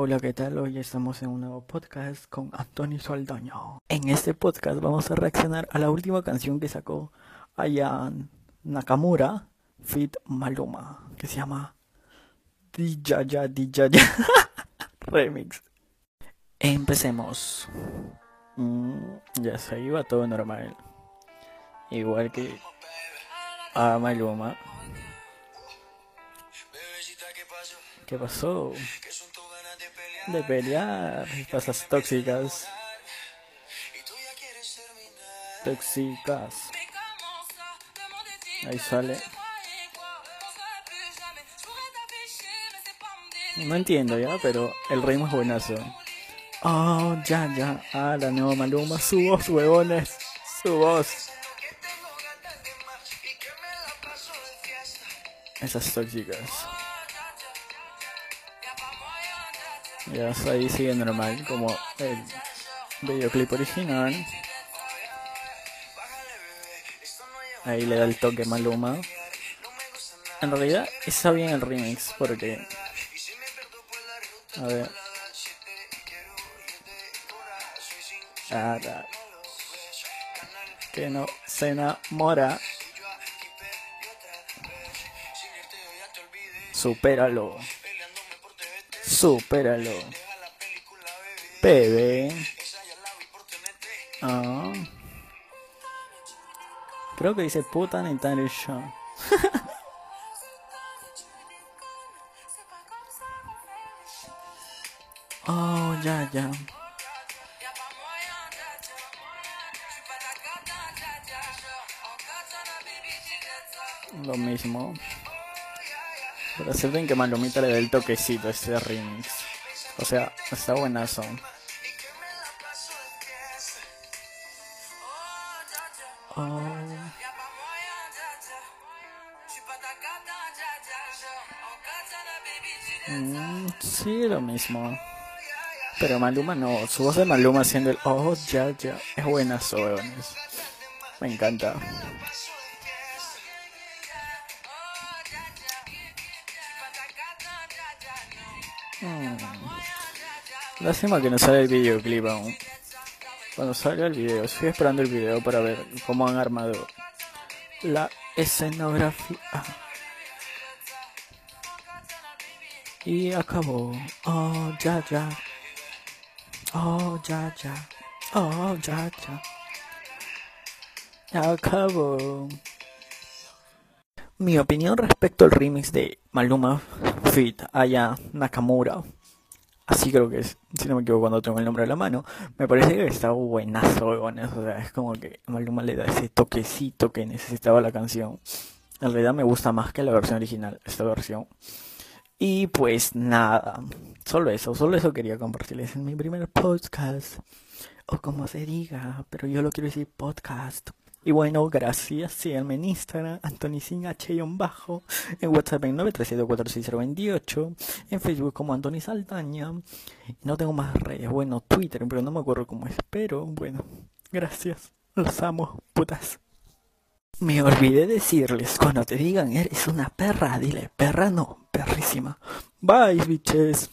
Hola, ¿qué tal? Hoy estamos en un nuevo podcast con Antonio Saldaña. En este podcast vamos a reaccionar a la última canción que sacó Ayan Nakamura, Fit Maluma, que se llama Dijaya Dijaya Remix. Empecemos. Mm, ya se iba todo normal. Igual que a Maluma. ¿Qué pasó? De pelear, pasas tóxicas. Tóxicas. Ahí sale. No entiendo ya, pero el ritmo es buenazo. Oh, ya, ya. Ah, la nueva Maluma. Su voz, huevones. Su voz. Esas tóxicas. Ya ahí sigue normal, como el videoclip original. Ahí le da el toque Maluma. En realidad está bien el remix porque... A ver. Ahora. Que no se enamora. Supéralo. Supéralo. Bebé. Ah. Creo que dice puta show. oh, ya, ya. Lo mismo. Pero acepten que Malomita le dé el toquecito a este remix. O sea, está buenazo. Oh. Mm, sí, lo mismo. Pero Maluma no, su voz de Maluma haciendo el oh ya ya es buenazo, weones. Me encanta. Hmm. Lástima que no sale el videoclip aún. Cuando salga el video, estoy esperando el video para ver cómo han armado la escenografía. Y acabó. Oh, ya, ya. Oh, ya, ya. Oh, ya, ya. Acabó. Mi opinión respecto al remix de Maluma Fit Aya Nakamura. Así creo que es, si no me equivoco cuando tengo el nombre a la mano. Me parece que está buenazo, O sea, es como que Maluma le da ese toquecito que necesitaba la canción. En realidad me gusta más que la versión original, esta versión. Y pues nada, solo eso, solo eso quería compartirles en mi primer podcast. O como se diga, pero yo lo quiero decir podcast. Y bueno, gracias. Síganme en Instagram, Sin H bajo, en WhatsApp en 937460028, en Facebook como Antoni Saldaña. No tengo más redes, bueno, Twitter, pero no me acuerdo cómo es. Pero bueno, gracias. Los amo, putas. Me olvidé decirles, cuando te digan eres una perra, dile perra no, perrísima. Bye, bitches.